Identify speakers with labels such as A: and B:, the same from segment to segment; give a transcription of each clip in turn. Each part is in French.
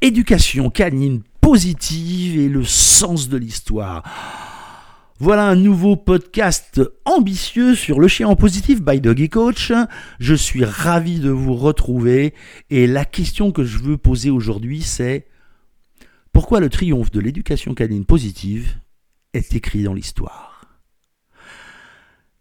A: éducation canine positive et le sens de l'histoire. Voilà un nouveau podcast ambitieux sur le chien en positif by Doggy Coach. Je suis ravi de vous retrouver et la question que je veux poser aujourd'hui c'est pourquoi le triomphe de l'éducation canine positive est écrit dans l'histoire?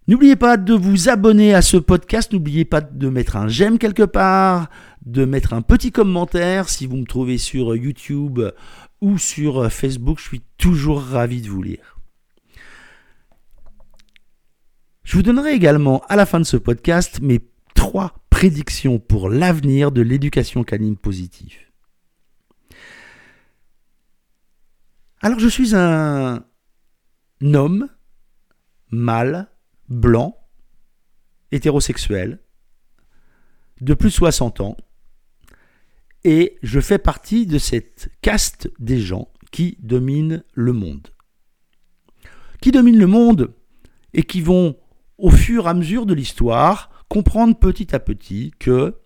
A: N'oubliez pas de vous abonner à ce podcast, n'oubliez pas de mettre un j'aime quelque part, de mettre un petit commentaire si vous me trouvez sur YouTube ou sur Facebook, je suis toujours ravi de vous lire. Je vous donnerai également à la fin de ce podcast mes trois prédictions pour l'avenir de l'éducation canine positive. Alors je suis un homme, mâle, blanc, hétérosexuel, de plus de 60 ans, et je fais partie de cette caste des gens qui dominent le monde. Qui dominent le monde et qui vont au fur et à mesure de l'histoire, comprendre petit à petit que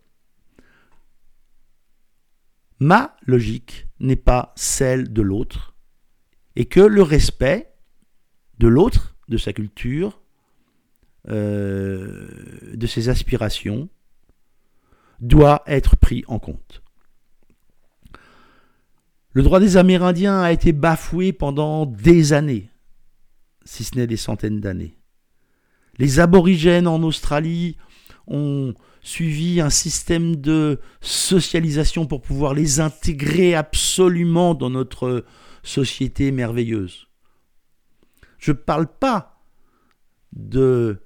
A: ma logique n'est pas celle de l'autre et que le respect de l'autre, de sa culture, euh, de ses aspirations, doit être pris en compte. Le droit des Amérindiens a été bafoué pendant des années, si ce n'est des centaines d'années. Les aborigènes en Australie ont suivi un système de socialisation pour pouvoir les intégrer absolument dans notre société merveilleuse. Je ne parle pas de,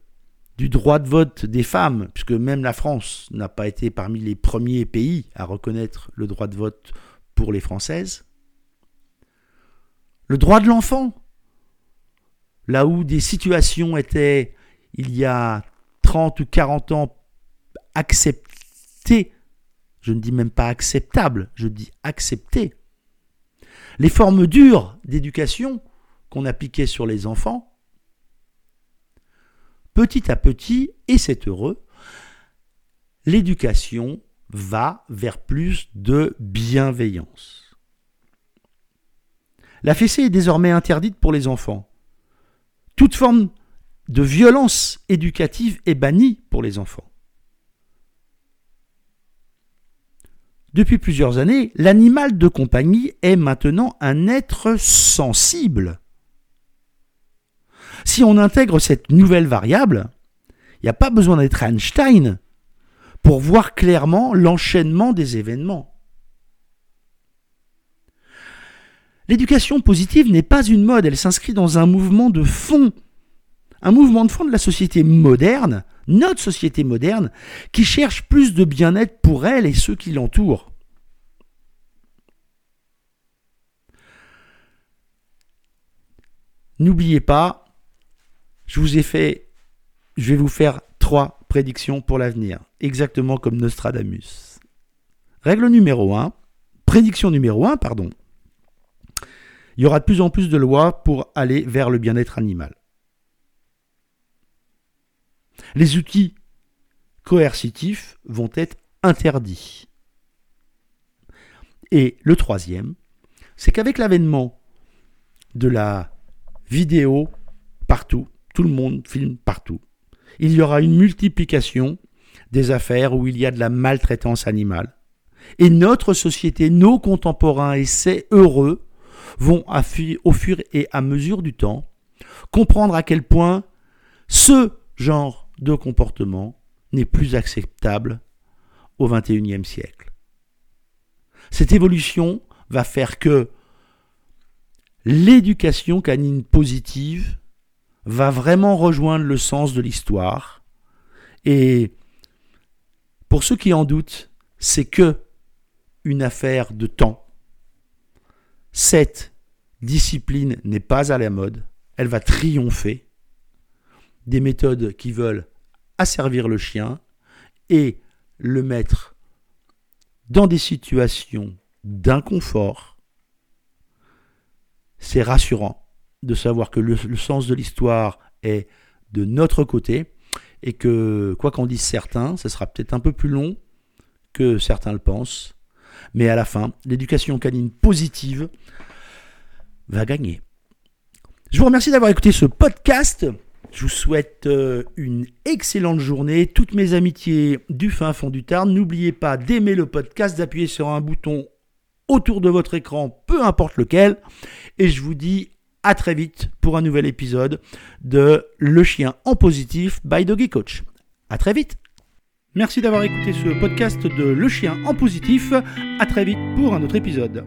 A: du droit de vote des femmes, puisque même la France n'a pas été parmi les premiers pays à reconnaître le droit de vote pour les Françaises. Le droit de l'enfant, là où des situations étaient il y a 30 ou 40 ans accepté, je ne dis même pas acceptable, je dis accepté, les formes dures d'éducation qu'on appliquait sur les enfants, petit à petit, et c'est heureux, l'éducation va vers plus de bienveillance. La fessée est désormais interdite pour les enfants. Toute forme de violence éducative est bannie pour les enfants. Depuis plusieurs années, l'animal de compagnie est maintenant un être sensible. Si on intègre cette nouvelle variable, il n'y a pas besoin d'être Einstein pour voir clairement l'enchaînement des événements. L'éducation positive n'est pas une mode, elle s'inscrit dans un mouvement de fond un mouvement de fond de la société moderne, notre société moderne, qui cherche plus de bien-être pour elle et ceux qui l'entourent. N'oubliez pas, je vous ai fait, je vais vous faire trois prédictions pour l'avenir, exactement comme Nostradamus. Règle numéro 1, prédiction numéro 1, pardon. Il y aura de plus en plus de lois pour aller vers le bien-être animal. Les outils coercitifs vont être interdits. Et le troisième, c'est qu'avec l'avènement de la vidéo partout, tout le monde filme partout, il y aura une multiplication des affaires où il y a de la maltraitance animale. Et notre société, nos contemporains, et c'est heureux, vont au fur et à mesure du temps comprendre à quel point ce genre de comportement n'est plus acceptable au XXIe siècle. Cette évolution va faire que l'éducation canine positive va vraiment rejoindre le sens de l'histoire. Et pour ceux qui en doutent, c'est que une affaire de temps. Cette discipline n'est pas à la mode, elle va triompher des méthodes qui veulent asservir le chien et le mettre dans des situations d'inconfort, c'est rassurant de savoir que le, sens de l'histoire est de notre côté et que, quoi qu'en disent certains, ce sera peut-être un peu plus long que certains le pensent, Mais à la fin, l'éducation canine positive va gagner. Je vous remercie d'avoir écouté ce podcast. Je vous souhaite euh, une excellente journée. Toutes mes amitiés du fin fond du Tarn. N'oubliez pas d'aimer le podcast, d'appuyer sur un bouton autour de votre écran, peu importe lequel. Et je vous dis à très vite pour un nouvel épisode de Le chien en positif by Doggy Coach. À très vite. Merci d'avoir écouté ce podcast de Le chien en positif. À très vite pour un autre épisode.